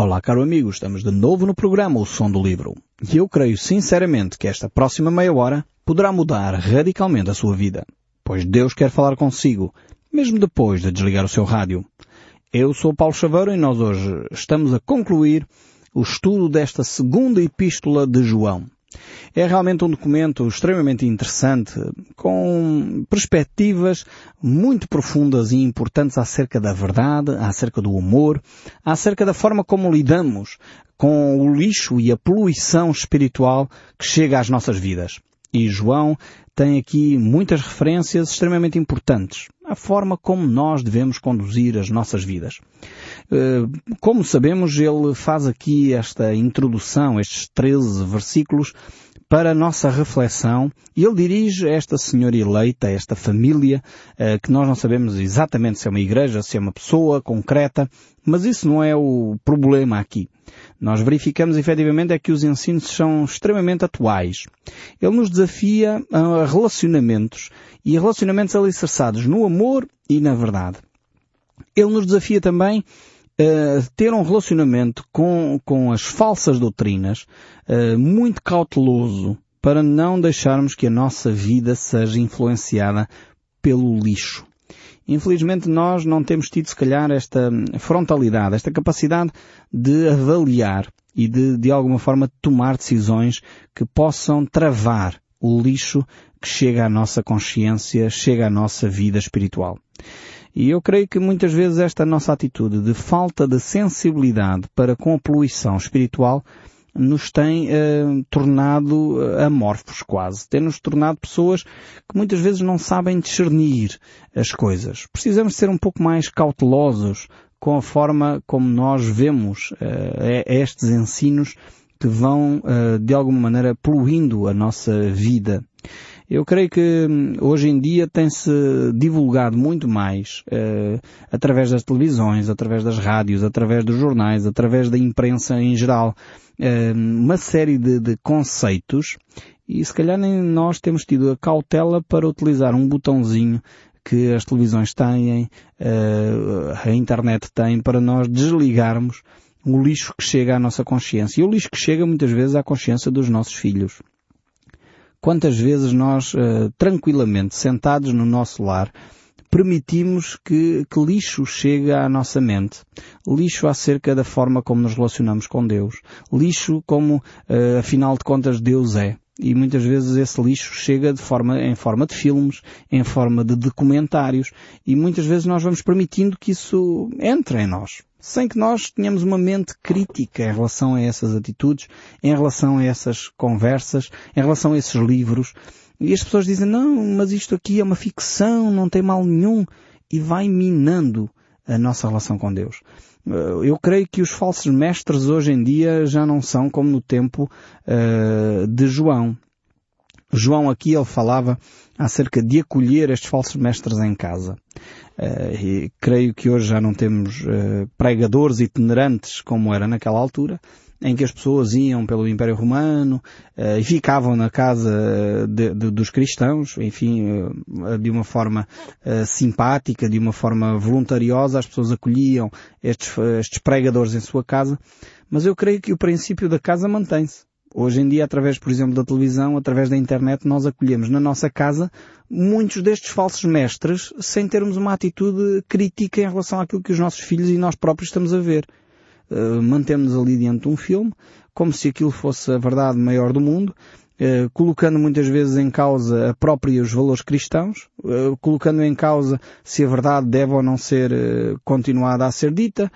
Olá, caro amigo, estamos de novo no programa O Som do Livro. E eu creio sinceramente que esta próxima meia hora poderá mudar radicalmente a sua vida, pois Deus quer falar consigo, mesmo depois de desligar o seu rádio. Eu sou Paulo Chaveiro e nós hoje estamos a concluir o estudo desta segunda epístola de João. É realmente um documento extremamente interessante, com perspectivas muito profundas e importantes acerca da verdade, acerca do humor, acerca da forma como lidamos com o lixo e a poluição espiritual que chega às nossas vidas. E João tem aqui muitas referências extremamente importantes. A forma como nós devemos conduzir as nossas vidas. Eh, como sabemos, ele faz aqui esta introdução, estes 13 versículos, para a nossa reflexão e ele dirige esta senhora eleita, esta família, eh, que nós não sabemos exatamente se é uma igreja, se é uma pessoa concreta, mas isso não é o problema aqui. Nós verificamos efetivamente é que os ensinos são extremamente atuais. Ele nos desafia a relacionamentos e relacionamentos alicerçados no amor e na verdade. Ele nos desafia também Uh, ter um relacionamento com, com as falsas doutrinas uh, muito cauteloso para não deixarmos que a nossa vida seja influenciada pelo lixo. Infelizmente nós não temos tido se calhar esta frontalidade, esta capacidade de avaliar e de, de alguma forma tomar decisões que possam travar o lixo que chega à nossa consciência, chega à nossa vida espiritual. E eu creio que muitas vezes esta nossa atitude de falta de sensibilidade para com a poluição espiritual nos tem eh, tornado eh, amorfos quase. Tem-nos tornado pessoas que muitas vezes não sabem discernir as coisas. Precisamos ser um pouco mais cautelosos com a forma como nós vemos eh, estes ensinos que vão, eh, de alguma maneira, poluindo a nossa vida. Eu creio que hum, hoje em dia tem-se divulgado muito mais uh, através das televisões, através das rádios, através dos jornais, através da imprensa em geral, uh, uma série de, de conceitos e se calhar nem nós temos tido a cautela para utilizar um botãozinho que as televisões têm, uh, a internet tem, para nós desligarmos o lixo que chega à nossa consciência. E o lixo que chega muitas vezes à consciência dos nossos filhos. Quantas vezes nós, uh, tranquilamente, sentados no nosso lar, permitimos que, que, lixo chegue à nossa mente. Lixo acerca da forma como nos relacionamos com Deus. Lixo como, uh, afinal de contas, Deus é. E muitas vezes esse lixo chega de forma, em forma de filmes, em forma de documentários, e muitas vezes nós vamos permitindo que isso entre em nós sem que nós tenhamos uma mente crítica em relação a essas atitudes, em relação a essas conversas, em relação a esses livros. E as pessoas dizem, não, mas isto aqui é uma ficção, não tem mal nenhum, e vai minando a nossa relação com Deus. Eu creio que os falsos mestres hoje em dia já não são como no tempo uh, de João. João aqui ele falava acerca de acolher estes falsos mestres em casa. Uh, e creio que hoje já não temos uh, pregadores itinerantes como era naquela altura, em que as pessoas iam pelo Império Romano uh, e ficavam na casa de, de, dos cristãos, enfim, de uma forma simpática, de uma forma voluntariosa, as pessoas acolhiam estes, estes pregadores em sua casa, mas eu creio que o princípio da casa mantém-se. Hoje em dia, através, por exemplo, da televisão, através da internet, nós acolhemos na nossa casa muitos destes falsos mestres sem termos uma atitude crítica em relação àquilo que os nossos filhos e nós próprios estamos a ver. Uh, Mantemos-nos ali diante de um filme, como se aquilo fosse a verdade maior do mundo, eh, colocando muitas vezes em causa a própria os valores cristãos, uh, colocando em causa se a verdade deve ou não ser uh, continuada a ser dita,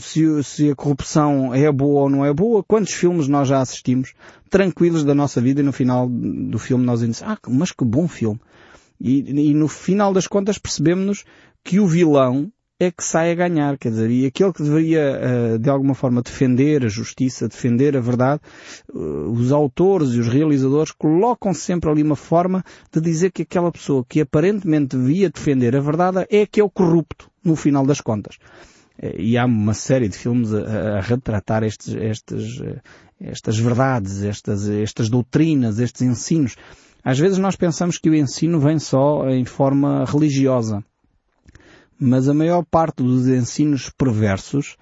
se, se, a corrupção é boa ou não é boa, quantos filmes nós já assistimos tranquilos da nossa vida e no final do filme nós dizemos, ah, mas que bom filme. E, e no final das contas percebemos que o vilão é que sai a ganhar, quer dizer, e aquele que deveria eh, de alguma forma defender a justiça, defender a verdade, eh, os autores e os realizadores colocam sempre ali uma forma de dizer que aquela pessoa que aparentemente devia defender a verdade é que é o corrupto, no final das contas. Eh, e há uma série de filmes a, retratar estes, estes, estas verdades, estas, estas doutrinas, estes ensinos. Às vezes nós pensamos que o ensino vem só em forma religiosa mas a maior parte dos ensinos perversos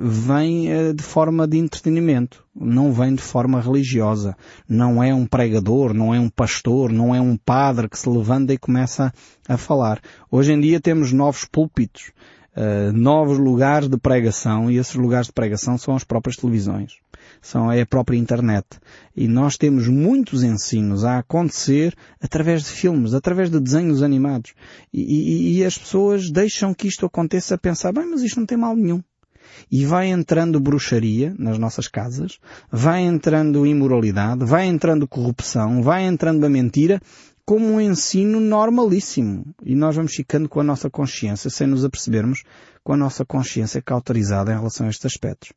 vem de forma de entretenimento, não vem de forma religiosa. Não é um pregador, não é um pastor, não é um padre que se levanta e começa a falar. Hoje em dia temos novos púlpitos, novos lugares de pregação e esses lugares de pregação são as próprias televisões são é a própria internet. E nós temos muitos ensinos a acontecer através de filmes, através de desenhos animados. E, e, e as pessoas deixam que isto aconteça a pensar, bem, mas isto não tem mal nenhum. E vai entrando bruxaria nas nossas casas, vai entrando imoralidade, vai entrando corrupção, vai entrando a mentira, como um ensino normalíssimo. E nós vamos ficando com a nossa consciência, sem nos apercebermos, com a nossa consciência cauterizada em relação a estes aspectos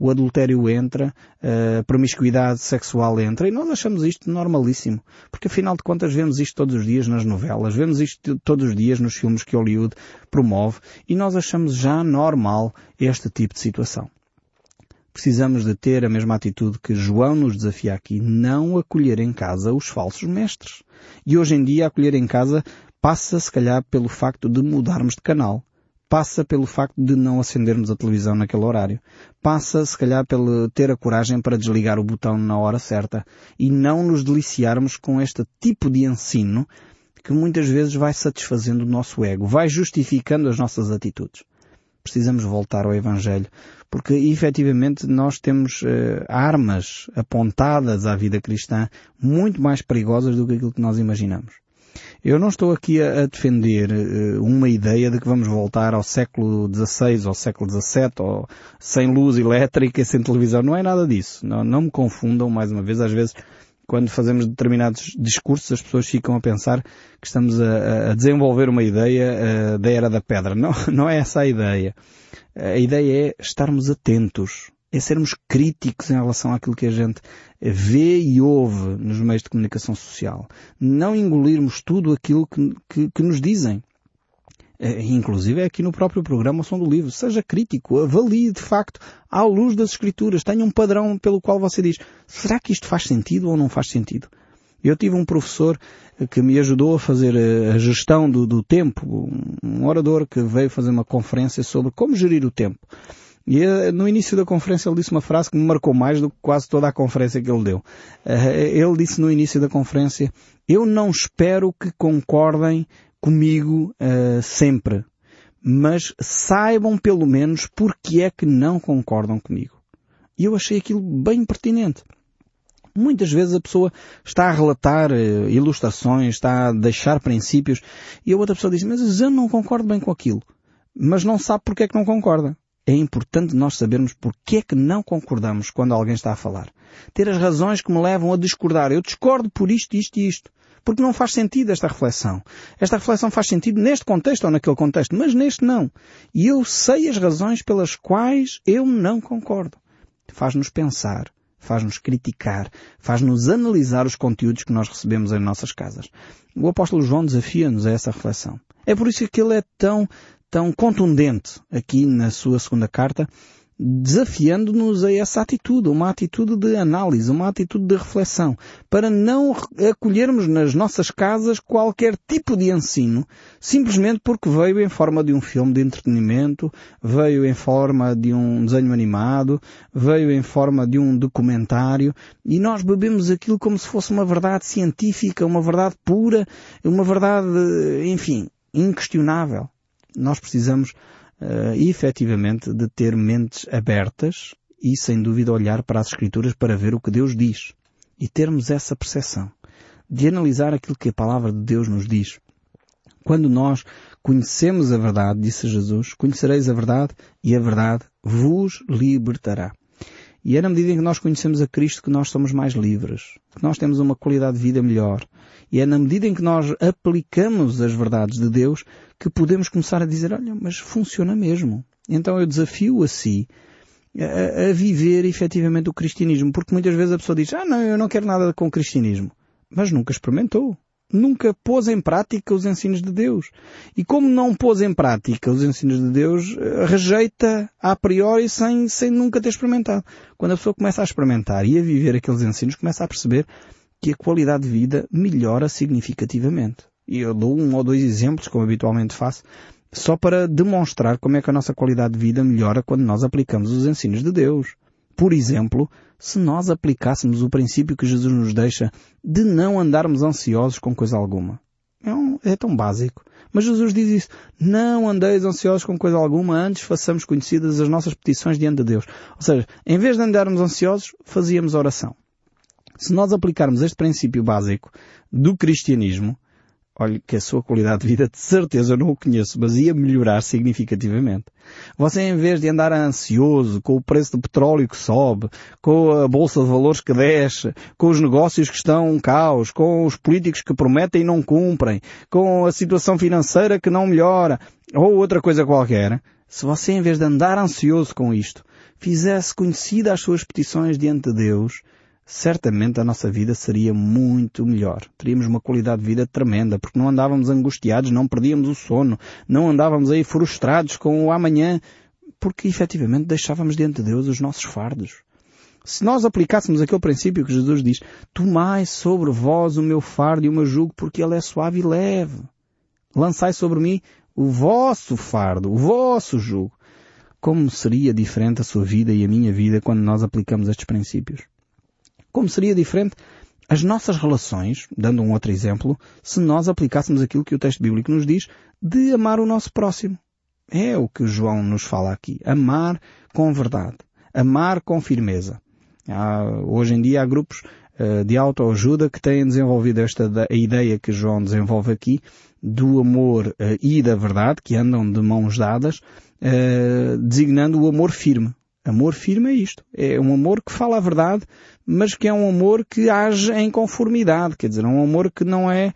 o adultério entra, a promiscuidade sexual entra e nós achamos isto normalíssimo. Porque afinal de contas vemos isto todos os dias nas novelas, vemos isto todos os dias nos filmes que Hollywood promove e nós achamos já normal este tipo de situação. Precisamos de ter a mesma atitude que João nos desafia aqui, não acolher em casa os falsos mestres. E hoje em dia acolher em casa passa se calhar pelo facto de mudarmos de canal passa pelo facto de não acendermos a televisão naquele horário. Passa, se calhar, pelo ter a coragem para desligar o botão na hora certa e não nos deliciarmos com este tipo de ensino que muitas vezes vai satisfazendo o nosso ego, vai justificando as nossas atitudes. Precisamos voltar ao Evangelho, porque efetivamente nós temos uh, armas apontadas à vida cristã muito mais perigosas do que aquilo que nós imaginamos. Eu não estou aqui a, defender uh, uma ideia de que vamos voltar ao século XVI, ao século XVII, ou sem luz elétrica, sem televisão. Não é nada disso. Não, não me confundam, mais uma vez, às vezes, quando fazemos determinados discursos, as pessoas ficam a pensar que estamos a, a desenvolver uma ideia uh, da era da pedra. Não, não é essa a ideia. A ideia é estarmos atentos é sermos críticos em relação àquilo que a gente vê e ouve nos meios de comunicação social. Não engolirmos tudo aquilo que, que, que nos dizem. É, inclusive é aqui no próprio programa o Som do Livro. Seja crítico, avalie de facto à luz das Escrituras. Tenha um padrão pelo qual você diz, será que isto faz sentido ou não faz sentido? Eu tive um professor que me ajudou a fazer a gestão do, do tempo, um orador que veio fazer uma conferência sobre como gerir o tempo. E eh, no início da conferência ele disse uma frase que me marcou mais do que quase toda a conferência que ele deu. Eh, ele disse no início da conferência, eu não espero que concordem comigo uh, sempre, mas saibam pelo menos porque é que não concordam comigo. E eu achei aquilo bem pertinente. Muitas vezes a pessoa está a relatar uh, ilustrações, está a deixar princípios, e a outra pessoa diz, mas eu não concordo bem com aquilo. Mas não sabe porque é que não concorda é importante nós sabermos porque é que não concordamos quando alguém está a falar. Ter as razões que me levam a discordar. Eu discordo por isto, isto e isto. Porque não faz sentido esta reflexão. Esta reflexão faz sentido neste contexto ou naquele contexto, mas neste não. E eu sei as razões pelas quais eu não concordo. Faz-nos pensar, faz-nos criticar, faz-nos analisar os conteúdos que nós recebemos em nossas casas. O apóstolo João desafia-nos a essa reflexão. É por isso que ele é tão tão contundente aqui na sua segunda carta, desafiando-nos a essa atitude, uma atitude de análise, uma atitude de reflexão, para não acolhermos nas nossas casas qualquer tipo de ensino, simplesmente porque veio em forma de um filme de entretenimento, veio em forma de um desenho animado, veio em forma de um documentário, e nós bebemos aquilo como se fosse uma verdade científica, uma verdade pura, uma verdade, enfim, inquestionável nós precisamos uh, efetivamente de ter mentes abertas e sem dúvida olhar para as Escrituras para ver o que Deus diz e termos essa percepção de analisar aquilo que a palavra de Deus nos diz. Quando nós conhecemos a verdade, disse Jesus, conhecereis a verdade e a verdade vos libertará. E é na medida em que nós conhecemos a Cristo que nós somos mais livres, nós temos uma qualidade de vida melhor. E é na medida em que nós aplicamos as verdades de Deus que podemos começar a dizer, olha, mas funciona mesmo. Então eu desafio a si a, a viver efetivamente o cristianismo, porque muitas vezes a pessoa diz, ah não, eu não quero nada com o cristianismo. Mas nunca experimentou nunca pôs em prática os ensinos de Deus. E como não pôs em prática os ensinos de Deus, eh, rejeita a priori sem, sem nunca ter experimentado. Quando a pessoa começa a experimentar e a viver aqueles ensinos, começa a perceber que a qualidade de vida melhora significativamente. E eu dou um ou dois exemplos, como habitualmente faço, só para demonstrar como é que a nossa qualidade de vida melhora quando nós aplicamos os ensinos de Deus. Por exemplo, se nós aplicássemos o princípio que Jesus nos deixa de não andarmos ansiosos com coisa alguma. É, um, é tão básico. Mas Jesus diz isso. Não andeis ansiosos com coisa alguma, antes façamos conhecidas as nossas petições diante de Deus. Ou seja, em vez de andarmos ansiosos, fazíamos oração. Se nós aplicarmos este princípio básico do cristianismo, olha que a sua qualidade de vida de certeza eu não o conheço, mas ia melhorar significativamente. Você em vez de andar ansioso com o preço do petróleo que sobe, com a bolsa de valores que desce, com os negócios que estão um caos, com os políticos que prometem e não cumprem, com a situação financeira que não melhora, ou outra coisa qualquer, se você em vez de andar ansioso com isto, fizesse conhecida as suas petições diante de Deus, certamente a nossa vida seria muito melhor. Teríamos uma qualidade de vida tremenda, porque não andávamos angustiados, não perdíamos o sono, não andávamos aí frustrados com o amanhã, porque efetivamente deixávamos diante de Deus os nossos fardos. Se nós aplicássemos aquele princípio que Jesus diz, tomai sobre vós o meu fardo e o meu jugo, porque ele é suave e leve. Lançai sobre mim o vosso fardo, o vosso jugo. Como seria diferente a sua vida e a minha vida quando nós aplicamos estes princípios? Como seria diferente as nossas relações, dando um outro exemplo, se nós aplicássemos aquilo que o texto bíblico nos diz de amar o nosso próximo. É o que João nos fala aqui. Amar com verdade. Amar com firmeza. Há, hoje em dia há grupos uh, de autoajuda que têm desenvolvido esta a ideia que João desenvolve aqui do amor uh, e da verdade, que andam de mãos dadas, uh, designando o amor firme. Amor firme é isto. É um amor que fala a verdade, mas que é um amor que age em conformidade. Quer dizer, é um amor que não é,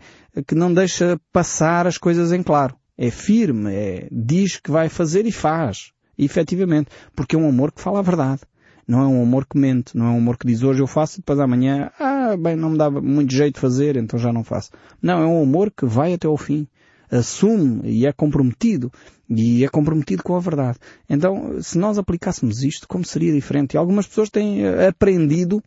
que não deixa passar as coisas em claro. É firme, é, diz que vai fazer e faz. efetivamente. Porque é um amor que fala a verdade. Não é um amor que mente. Não é um amor que diz hoje eu faço e depois amanhã, ah, bem, não me dá muito jeito de fazer, então já não faço. Não, é um amor que vai até ao fim assume e é comprometido e é comprometido com a verdade. Então, se nós aplicássemos isto, como seria diferente? E algumas pessoas têm eh, aprendido,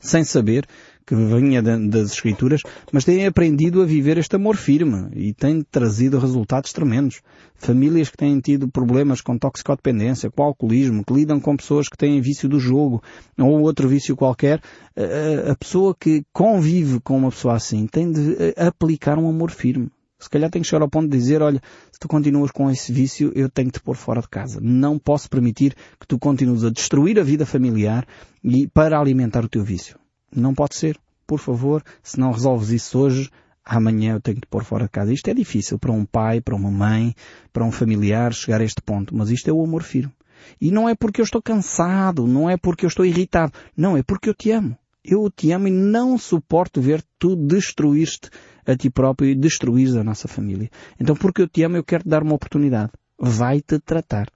sem saber, que vinha das Escrituras, mas têm aprendido a viver este amor firme e têm trazido resultados tremendos. Famílias que têm tido problemas com toxicodependência, com alcoolismo, que lidam com pessoas que têm vício do jogo ou outro vício qualquer, a pessoa que convive com uma pessoa assim tem de eh, aplicar um amor firme. Se calhar tem que chegar ao ponto de dizer, olha, se tu continuas com esse vício, eu tenho que te pôr fora de casa. Não posso permitir que tu continues a destruir a vida familiar e para alimentar o teu vício. Não pode ser. Por favor, se não resolves isso hoje, amanhã eu tenho que te pôr fora de casa. Isto é difícil para um pai, para uma mãe, para um familiar chegar a este ponto, mas isto é o amor firme. E não é porque eu estou cansado, não é porque eu estou irritado, não, é porque eu te amo. Eu te amo e não suporto ver tu destruir-te a ti próprio e destruires a nossa família. Então, porque eu te amo, eu quero te dar uma oportunidade. Vai-te tratar.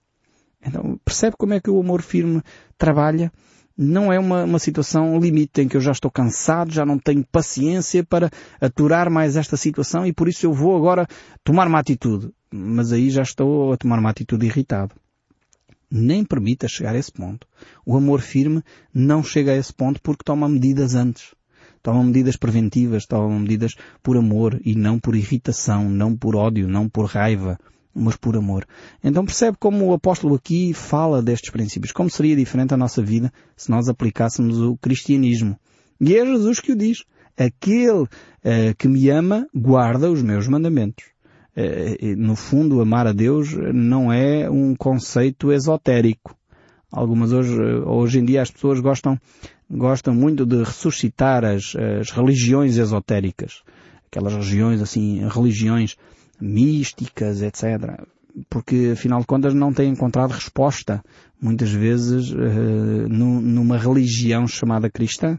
Então, percebe como é que o amor firme trabalha? Não é uma, uma situação limite em que eu já estou cansado, já não tenho paciência para aturar mais esta situação e por isso eu vou agora tomar uma atitude. Mas aí já estou a tomar uma atitude irritado. Nem permita chegar a esse ponto. O amor firme não chega a esse ponto porque toma medidas antes tomam medidas preventivas, tomam medidas por amor e não por irritação, não por ódio, não por raiva, mas por amor. Então percebe como o apóstolo aqui fala destes princípios. Como seria diferente a nossa vida se nós aplicássemos o cristianismo. E é Jesus que o diz. Aquele uh, que me ama guarda os meus mandamentos. Uh, no fundo, amar a Deus não é um conceito esotérico. Algumas hoje, hoje em dia as pessoas gostam gostam muito de ressuscitar as, as religiões esotéricas. Aquelas regiões, assim, religiões místicas, etc. Porque, afinal de contas, não têm encontrado resposta, muitas vezes, uh, numa religião chamada cristã.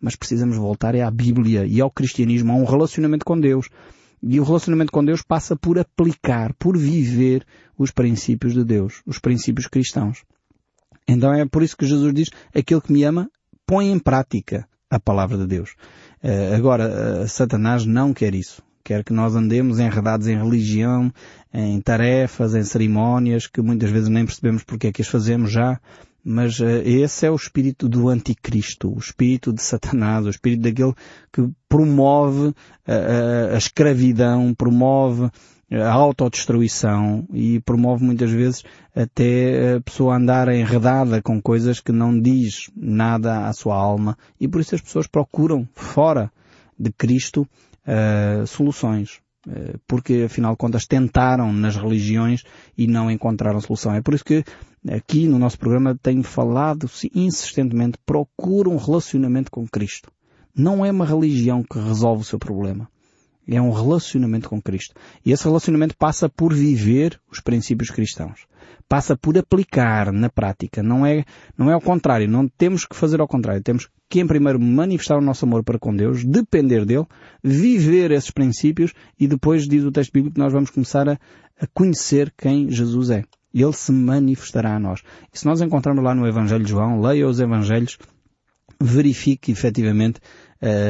Mas precisamos voltar é à Bíblia e ao cristianismo, a um relacionamento com Deus. E o relacionamento com Deus passa por aplicar, por viver os princípios de Deus, os princípios cristãos. Então é por isso que Jesus diz, aquele que me ama, põe em prática a palavra de Deus. Uh, agora, uh, Satanás não quer isso. Quer que nós andemos enredados em religião, em tarefas, em cerimónias, que muitas vezes nem percebemos porque é que as fazemos já, mas uh, esse é o espírito do anticristo, o espírito de Satanás, o espírito daquele que promove a escravidão, promove a autodestruição e promove muitas vezes até a pessoa andar enredada com coisas que não diz nada à sua alma e por isso as pessoas procuram fora de Cristo uh, soluções. Uh, porque afinal de contas tentaram nas religiões e não encontraram solução. É por isso que aqui no nosso programa tenho falado insistentemente, procura um relacionamento com Cristo. Não é uma religião que resolve o seu problema. É um relacionamento com Cristo. E esse relacionamento passa por viver os princípios cristãos. Passa por aplicar na prática. Não é, não é ao contrário. Não temos que fazer ao contrário. Temos que, em primeiro, manifestar o nosso amor para com Deus, depender dele, viver esses princípios e depois, diz o texto bíblico, nós vamos começar a, a conhecer quem Jesus é. Ele se manifestará a nós. E se nós encontrarmos lá no Evangelho de João, leia os Evangelhos, verifique efetivamente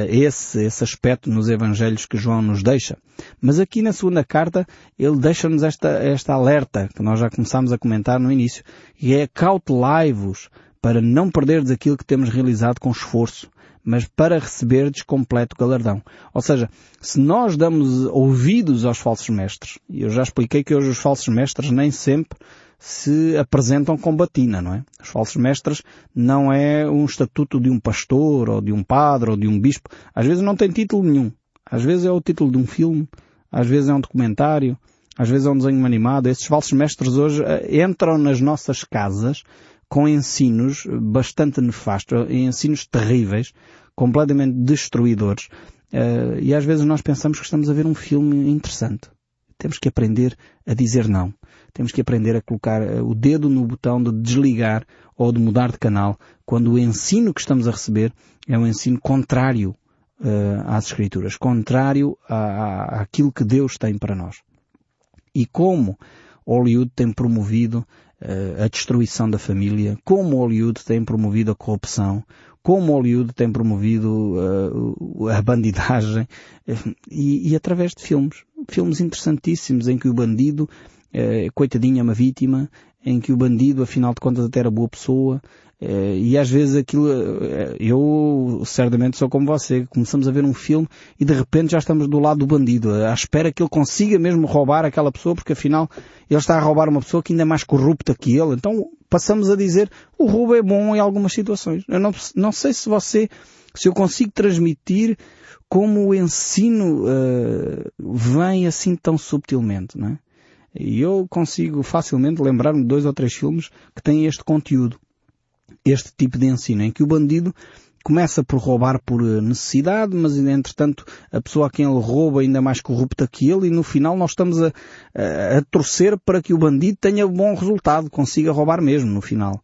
esse, esse aspecto nos Evangelhos que João nos deixa. Mas aqui na segunda carta ele deixa-nos esta, esta alerta que nós já começámos a comentar no início, que é cautelai-vos para não perderdes aquilo que temos realizado com esforço, mas para receberdes completo galardão. Ou seja, se nós damos ouvidos aos falsos mestres, e eu já expliquei que hoje os falsos mestres nem sempre se apresentam com batina, não é? Os falsos mestres não é um estatuto de um pastor, ou de um padre, ou de um bispo. Às vezes não tem título nenhum. Às vezes é o título de um filme, às vezes é um documentário, às vezes é um desenho animado. Esses falsos mestres hoje eh, entram nas nossas casas com ensinos bastante nefastos, ensinos terríveis, completamente destruidores. Uh, e às vezes nós pensamos que estamos a ver um filme interessante. Temos que aprender a dizer não temos que aprender a colocar eh, o dedo no botão de desligar ou de mudar de canal quando o ensino que estamos a receber é um ensino contrário uh, às Escrituras, contrário à, àquilo que Deus tem para nós. E como Hollywood tem promovido uh, a destruição da família, como Hollywood tem promovido a corrupção, como Hollywood tem promovido uh, a bandidagem e, e, através de filmes. Filmes interessantíssimos em que o bandido eh, coitadinha, uma vítima, em que o bandido, afinal de contas, até era boa pessoa, eh, e às vezes aquilo, eh, eu certamente sou como você, começamos a ver um filme e de repente já estamos do lado do bandido, à espera que ele consiga mesmo roubar aquela pessoa, porque afinal ele está a roubar uma pessoa que ainda é mais corrupta que ele. Então passamos a dizer, o roubo é bom em algumas situações. Eu não, não sei se você, se eu consigo transmitir como o ensino uh, vem assim tão subtilmente, não é? E eu consigo facilmente lembrar-me de dois ou três filmes que têm este conteúdo, este tipo de ensino, em que o bandido começa por roubar por eh, necessidade, mas entretanto a pessoa a quem ele rouba é ainda mais corrupta que ele e no final nós estamos a, a, a torcer para que o bandido tenha bom resultado, consiga roubar mesmo no final.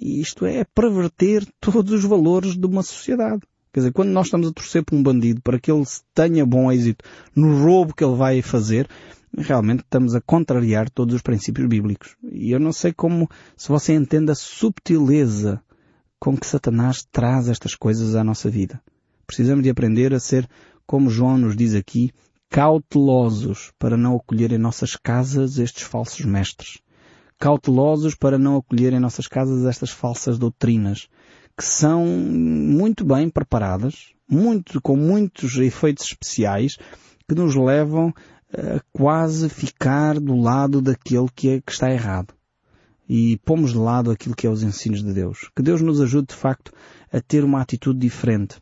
E isto é perverter todos os valores de uma sociedade. Quer dizer, quando nós estamos a torcer por um bandido para que ele tenha bom êxito no roubo que ele vai fazer, realmente estamos a contrariar todos os princípios bíblicos. E eu não sei como, se você entende a subtileza com que Satanás traz estas coisas à nossa vida. Precisamos de aprender a ser, como João nos diz aqui, cautelosos para não acolher em nossas casas estes falsos mestres. Cautelosos para não acolher em nossas casas estas falsas doutrinas, que são muito bem preparadas, muito, com muitos efeitos especiais, que nos levam quase ficar do lado daquele que, é, que está errado. E pomos de lado aquilo que é os ensinos de Deus. Que Deus nos ajude, de facto, a ter uma atitude diferente.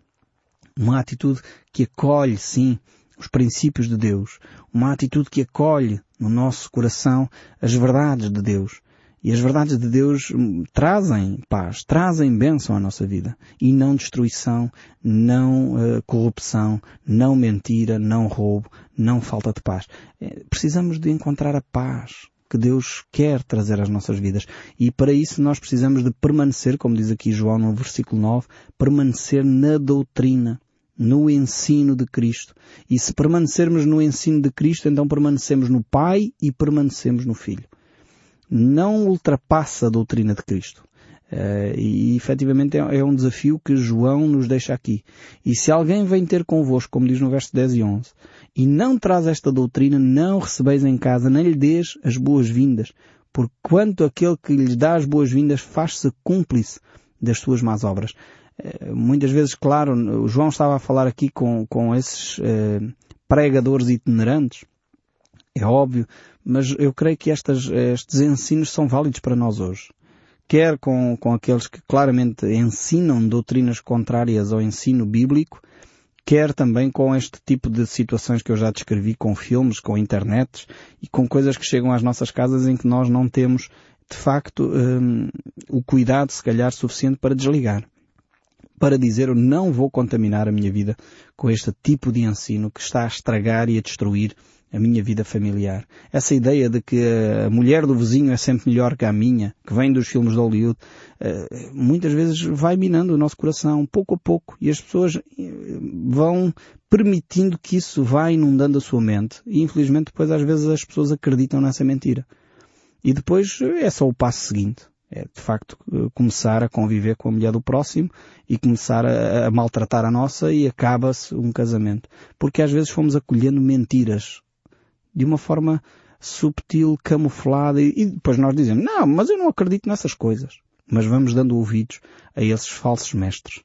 Uma atitude que acolhe, sim, os princípios de Deus. Uma atitude que acolhe no nosso coração as verdades de Deus. E as verdades de Deus hum, trazem paz, trazem bênção à nossa vida. E não destruição, não uh, corrupção, não mentira, não roubo, não falta de paz. É, precisamos de encontrar a paz que Deus quer trazer às nossas vidas. E para isso nós precisamos de permanecer, como diz aqui João no versículo 9, permanecer na doutrina no ensino de Cristo. E se permanecermos no ensino de Cristo, então permanecemos no Pai e permanecemos no Filho não ultrapassa a doutrina de Cristo. Uh, e efetivamente é, é, um desafio que João nos deixa aqui. E se alguém vem ter convosco, como diz no verso 10 e 11, e não traz esta doutrina, não recebeis em casa, nem lhe dês as boas-vindas, porquanto aquele que lhes dá as boas-vindas faz-se cúmplice das suas más obras. Uh, muitas vezes, claro, João estava a falar aqui com, com esses uh, pregadores itinerantes, É óbvio, mas eu creio que estas, estes ensinos são válidos para nós hoje. Quer com, com aqueles que claramente ensinam doutrinas contrárias ao ensino bíblico, quer também com este tipo de situações que eu já descrevi, com filmes, com internet e com coisas que chegam às nossas casas em que nós não temos, de facto, um, o cuidado, se calhar, suficiente para desligar para dizer eu não vou contaminar a minha vida com este tipo de ensino que está a estragar e a destruir a minha vida familiar. Essa ideia de que a mulher do vizinho é sempre melhor que a minha, que vem dos filmes de Hollywood, eh, muitas vezes vai minando o nosso coração, pouco a pouco, e as pessoas eh, vão permitindo que isso vá inundando a sua mente, e infelizmente depois às vezes as pessoas acreditam nessa mentira. E depois é só o passo seguinte. É, de facto, começar a conviver com a mulher do próximo e começar a, a maltratar a nossa e acaba-se um casamento. Porque às vezes fomos acolhendo mentiras de uma forma subtil, camuflada e, e depois nós dizemos, não, mas eu não acredito nessas coisas. Mas vamos dando ouvidos a esses falsos mestres.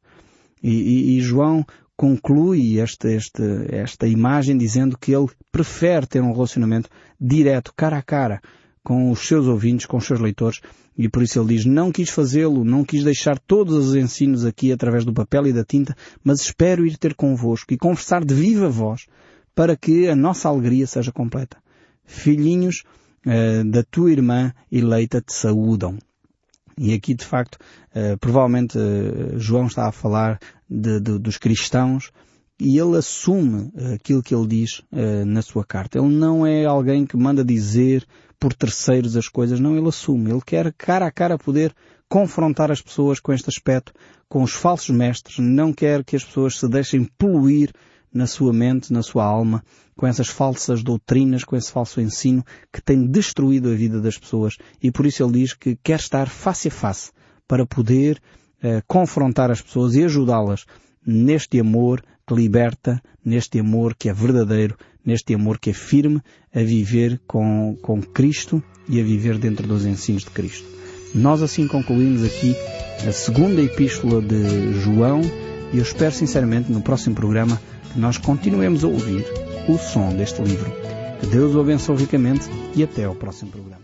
E, e, e João conclui este, este, esta imagem dizendo que ele prefere ter um relacionamento direto, cara a cara, com os seus ouvintes, com os seus leitores, e por isso ele diz, não quis fazê-lo, não quis deixar todos os ensinos aqui através do papel e da tinta, mas espero ir ter convosco e conversar de viva voz para que a nossa alegria seja completa. Filhinhos uh, da tua irmã eleita te saúdam. E aqui, de facto, uh, provavelmente uh, João está a falar de, de, dos cristãos e ele assume aquilo que ele diz na sua carta. Ele não é alguém que manda dizer por terceiros as coisas, não, ele assume. Ele quer cara a cara poder confrontar as pessoas com este aspecto, com os falsos mestres, não quer que as pessoas se deixem poluir na sua mente, na sua alma, com essas falsas doutrinas, com esse falso ensino que tem destruído a vida das pessoas. E por isso ele diz que quer estar face a face para poder eh, confrontar as pessoas e ajudá-las neste amor que liberta, neste amor que é verdadeiro, neste amor que é firme a viver com, com Cristo e a viver dentro dos ensinos de Cristo. Nós assim concluímos aqui a segunda epístola de João e eu espero sinceramente no próximo programa que nós continuemos a ouvir o som deste livro. Que Deus o abençoe ricamente e até ao próximo programa.